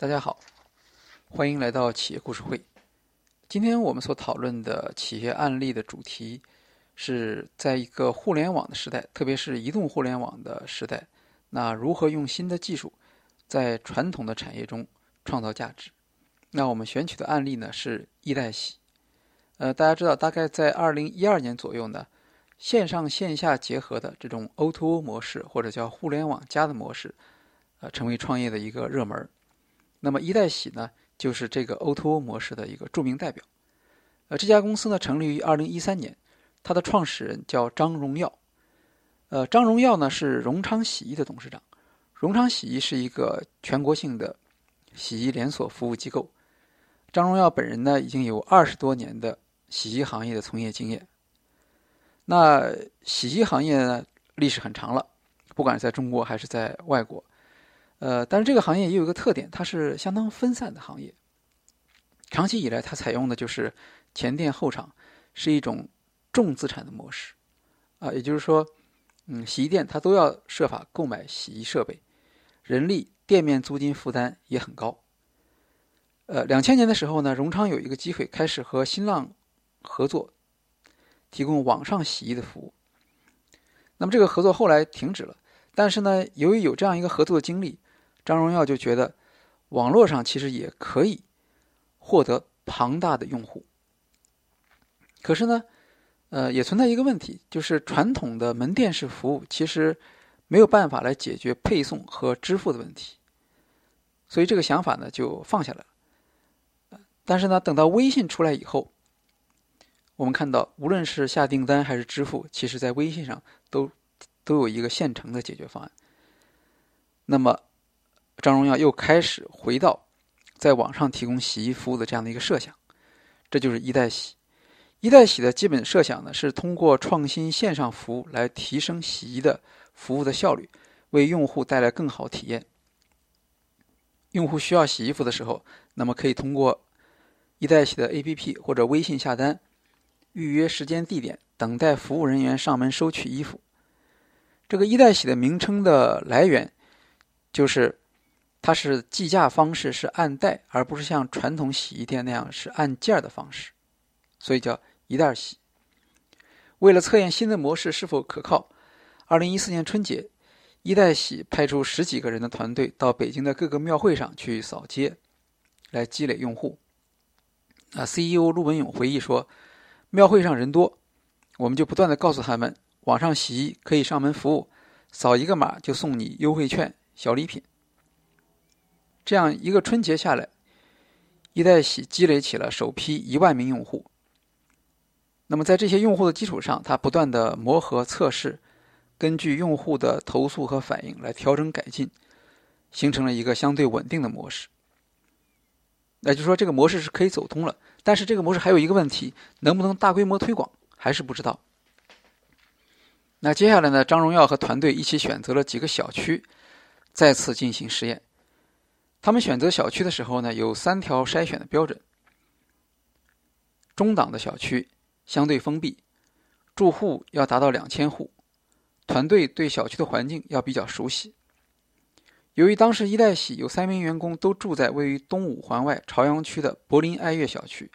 大家好，欢迎来到企业故事会。今天我们所讨论的企业案例的主题是在一个互联网的时代，特别是移动互联网的时代，那如何用新的技术在传统的产业中创造价值？那我们选取的案例呢是易代喜。呃，大家知道，大概在二零一二年左右呢，线上线下结合的这种 O2O 模式，或者叫互联网加的模式，呃，成为创业的一个热门儿。那么一代喜呢，就是这个 O2O 模式的一个著名代表。呃，这家公司呢成立于二零一三年，它的创始人叫张荣耀。呃，张荣耀呢是荣昌洗衣的董事长。荣昌洗衣是一个全国性的洗衣连锁服务机构。张荣耀本人呢已经有二十多年的洗衣行业的从业经验。那洗衣行业呢历史很长了，不管在中国还是在外国。呃，但是这个行业也有一个特点，它是相当分散的行业。长期以来，它采用的就是前店后厂，是一种重资产的模式。啊，也就是说，嗯，洗衣店它都要设法购买洗衣设备，人力、店面租金负担也很高。呃，两千年的时候呢，荣昌有一个机会开始和新浪合作，提供网上洗衣的服务。那么这个合作后来停止了，但是呢，由于有这样一个合作的经历。张荣耀就觉得，网络上其实也可以获得庞大的用户。可是呢，呃，也存在一个问题，就是传统的门店式服务其实没有办法来解决配送和支付的问题，所以这个想法呢就放下来了。但是呢，等到微信出来以后，我们看到，无论是下订单还是支付，其实在微信上都都有一个现成的解决方案。那么，张荣耀又开始回到在网上提供洗衣服务的这样的一个设想，这就是一代洗。一代洗的基本设想呢，是通过创新线上服务来提升洗衣的服务的效率，为用户带来更好体验。用户需要洗衣服的时候，那么可以通过一代洗的 APP 或者微信下单，预约时间地点，等待服务人员上门收取衣服。这个一代洗的名称的来源就是。它是计价方式是按袋，而不是像传统洗衣店那样是按件的方式，所以叫一袋洗。为了测验新的模式是否可靠，二零一四年春节，一代洗派出十几个人的团队到北京的各个庙会上去扫街，来积累用户。啊，CEO 陆文勇回忆说，庙会上人多，我们就不断的告诉他们，网上洗衣可以上门服务，扫一个码就送你优惠券、小礼品。这样一个春节下来，一代洗积累起了首批一万名用户。那么在这些用户的基础上，他不断的磨合测试，根据用户的投诉和反应来调整改进，形成了一个相对稳定的模式。那就说这个模式是可以走通了，但是这个模式还有一个问题，能不能大规模推广还是不知道。那接下来呢，张荣耀和团队一起选择了几个小区，再次进行实验。他们选择小区的时候呢，有三条筛选的标准：中档的小区相对封闭，住户要达到两千户，团队对小区的环境要比较熟悉。由于当时一代喜有三名员工都住在位于东五环外朝阳区的柏林爱乐小区，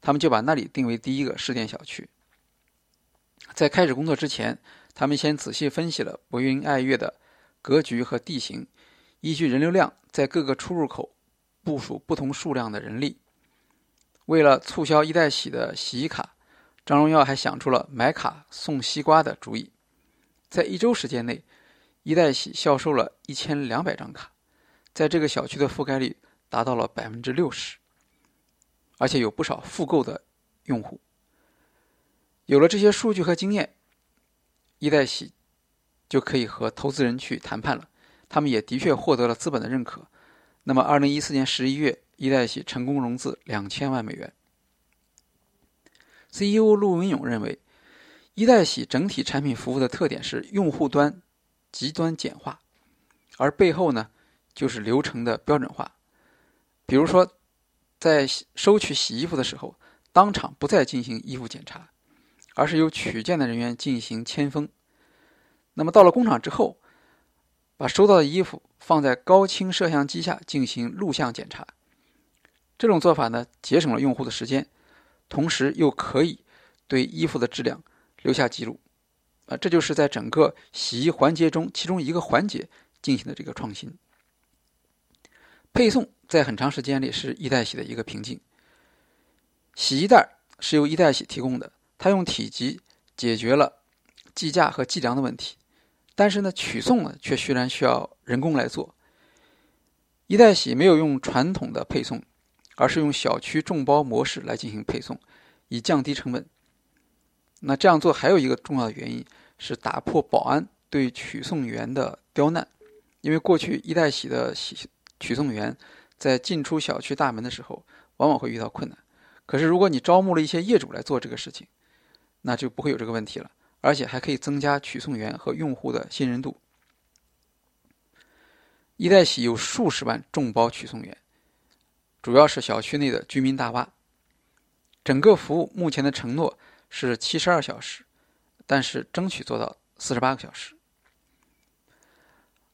他们就把那里定为第一个试点小区。在开始工作之前，他们先仔细分析了柏林爱乐的格局和地形。依据人流量，在各个出入口部署不同数量的人力。为了促销一代洗的洗衣卡，张荣耀还想出了买卡送西瓜的主意。在一周时间内，一代洗销售了一千两百张卡，在这个小区的覆盖率达到了百分之六十，而且有不少复购的用户。有了这些数据和经验，一代洗就可以和投资人去谈判了。他们也的确获得了资本的认可。那么，二零一四年十一月，一代洗成功融资两千万美元。CEO 陆文勇认为，一代洗整体产品服务的特点是用户端极端简化，而背后呢，就是流程的标准化。比如说，在收取洗衣服的时候，当场不再进行衣服检查，而是由取件的人员进行签封。那么到了工厂之后，把收到的衣服放在高清摄像机下进行录像检查。这种做法呢，节省了用户的时间，同时又可以对衣服的质量留下记录。啊，这就是在整个洗衣环节中其中一个环节进行的这个创新。配送在很长时间里是一代洗的一个瓶颈。洗衣袋是由一代洗提供的，它用体积解决了计价和计量的问题，但是呢，取送呢却居然需要人工来做。一代洗没有用传统的配送，而是用小区众包模式来进行配送，以降低成本。那这样做还有一个重要的原因是打破保安对取送员的刁难，因为过去一代洗的洗取送员在进出小区大门的时候，往往会遇到困难。可是，如果你招募了一些业主来做这个事情，那就不会有这个问题了，而且还可以增加取送员和用户的信任度。一代洗有数十万众包取送员，主要是小区内的居民大巴。整个服务目前的承诺是七十二小时，但是争取做到四十八个小时。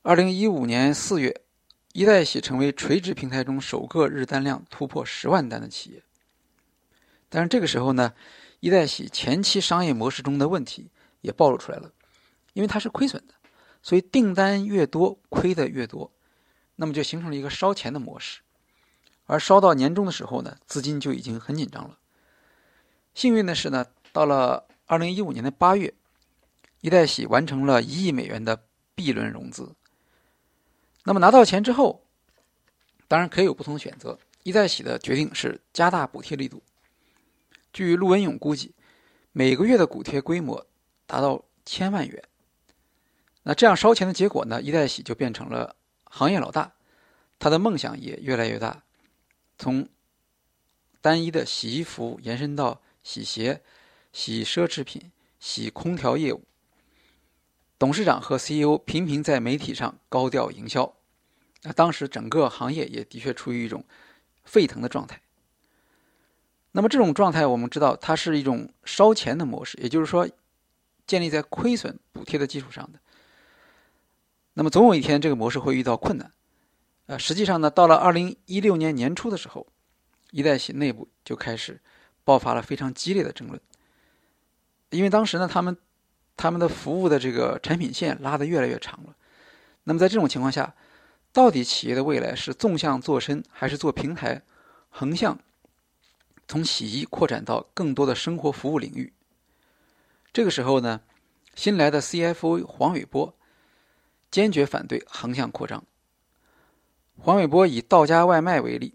二零一五年四月，一代洗成为垂直平台中首个日单量突破十万单的企业。但是这个时候呢，一代洗前期商业模式中的问题也暴露出来了，因为它是亏损的，所以订单越多亏的越多，那么就形成了一个烧钱的模式，而烧到年终的时候呢，资金就已经很紧张了。幸运的是呢，到了二零一五年的八月，一代洗完成了一亿美元的 B 轮融资。那么拿到钱之后，当然可以有不同的选择，一代洗的决定是加大补贴力度。据陆文勇估计，每个月的补贴规模达到千万元。那这样烧钱的结果呢？一代洗就变成了行业老大，他的梦想也越来越大，从单一的洗衣服延伸到洗鞋、洗奢侈品、洗空调业务。董事长和 CEO 频频在媒体上高调营销，那当时整个行业也的确处于一种沸腾的状态。那么这种状态，我们知道它是一种烧钱的模式，也就是说，建立在亏损补贴的基础上的。那么总有一天，这个模式会遇到困难。呃，实际上呢，到了二零一六年年初的时候，一代洗内部就开始爆发了非常激烈的争论，因为当时呢，他们他们的服务的这个产品线拉得越来越长了。那么在这种情况下，到底企业的未来是纵向做深，还是做平台，横向？从洗衣扩展到更多的生活服务领域。这个时候呢，新来的 CFO 黄伟波坚决反对横向扩张。黄伟波以到家外卖为例，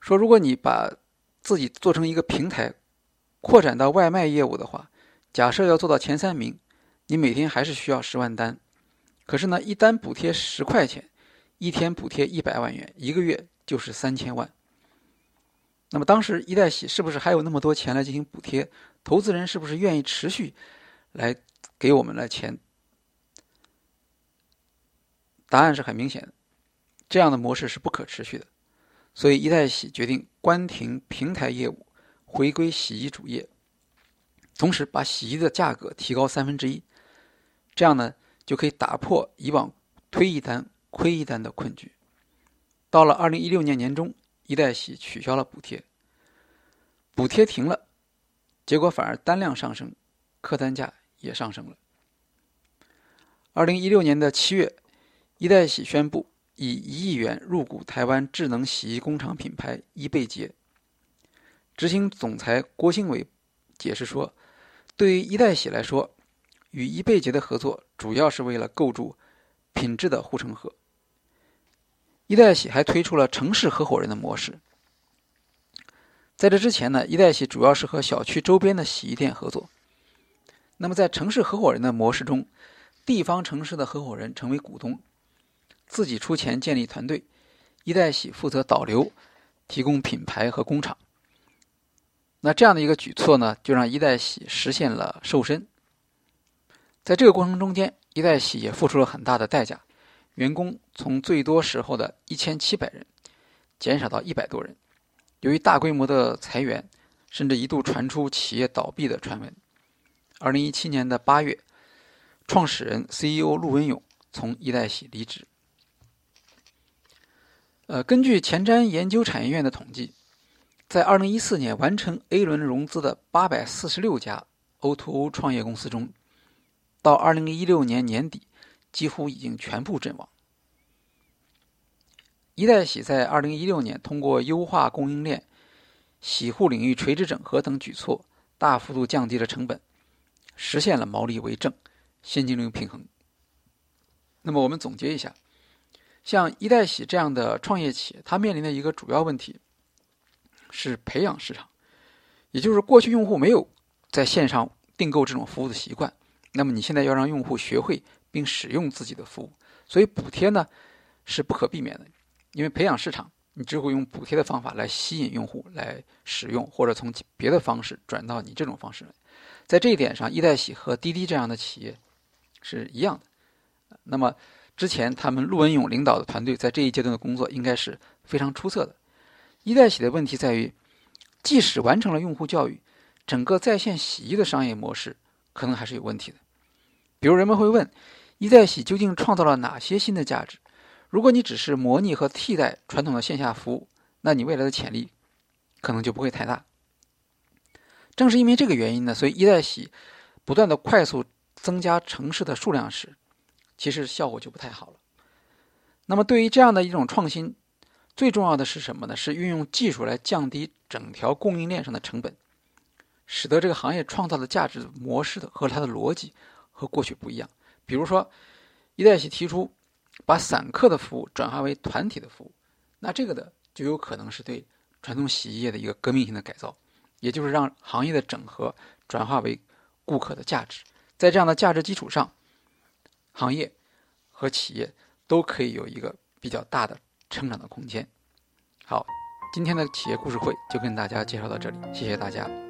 说：“如果你把自己做成一个平台，扩展到外卖业务的话，假设要做到前三名，你每天还是需要十万单。可是呢，一单补贴十块钱，一天补贴一百万元，一个月就是三千万。”那么当时一代洗是不是还有那么多钱来进行补贴？投资人是不是愿意持续来给我们来钱？答案是很明显的，这样的模式是不可持续的。所以一代洗决定关停平台业务，回归洗衣主业，同时把洗衣的价格提高三分之一，这样呢就可以打破以往推一单亏一单的困局。到了二零一六年年中。一代洗取消了补贴，补贴停了，结果反而单量上升，客单价也上升了。二零一六年的七月，一代洗宣布以一亿元入股台湾智能洗衣工厂品牌伊贝洁。执行总裁郭兴伟解释说，对于一代洗来说，与伊贝洁的合作主要是为了构筑品质的护城河。一代洗还推出了城市合伙人的模式。在这之前呢，一代洗主要是和小区周边的洗衣店合作。那么在城市合伙人的模式中，地方城市的合伙人成为股东，自己出钱建立团队，一代洗负责导流，提供品牌和工厂。那这样的一个举措呢，就让一代洗实现了瘦身。在这个过程中间，一代洗也付出了很大的代价。员工从最多时候的一千七百人减少到一百多人，由于大规模的裁员，甚至一度传出企业倒闭的传闻。二零一七年的八月，创始人 CEO 陆文勇从一代喜离职。呃，根据前瞻研究产业院的统计，在2014年完成 A 轮融资的846家 O2O 创业公司中，到2016年年底，几乎已经全部阵亡。一代洗在2016年通过优化供应链、洗护领域垂直整合等举措，大幅度降低了成本，实现了毛利为正、现金流平衡。那么我们总结一下。像一代喜这样的创业企业，它面临的一个主要问题是培养市场，也就是过去用户没有在线上订购这种服务的习惯，那么你现在要让用户学会并使用自己的服务，所以补贴呢是不可避免的，因为培养市场，你只会用补贴的方法来吸引用户来使用，或者从别的方式转到你这种方式来。在这一点上，一代喜和滴滴这样的企业是一样的。那么。之前，他们陆文勇领导的团队在这一阶段的工作应该是非常出色的。一代洗的问题在于，即使完成了用户教育，整个在线洗衣的商业模式可能还是有问题的。比如，人们会问，一代洗究竟创造了哪些新的价值？如果你只是模拟和替代传统的线下服务，那你未来的潜力可能就不会太大。正是因为这个原因呢，所以一代洗不断的快速增加城市的数量时。其实效果就不太好了。那么，对于这样的一种创新，最重要的是什么呢？是运用技术来降低整条供应链上的成本，使得这个行业创造的价值模式的和它的逻辑和过去不一样。比如说，一代喜提出把散客的服务转化为团体的服务，那这个的就有可能是对传统洗衣业的一个革命性的改造，也就是让行业的整合转化为顾客的价值，在这样的价值基础上。行业和企业都可以有一个比较大的成长的空间。好，今天的企业故事会就跟大家介绍到这里，谢谢大家。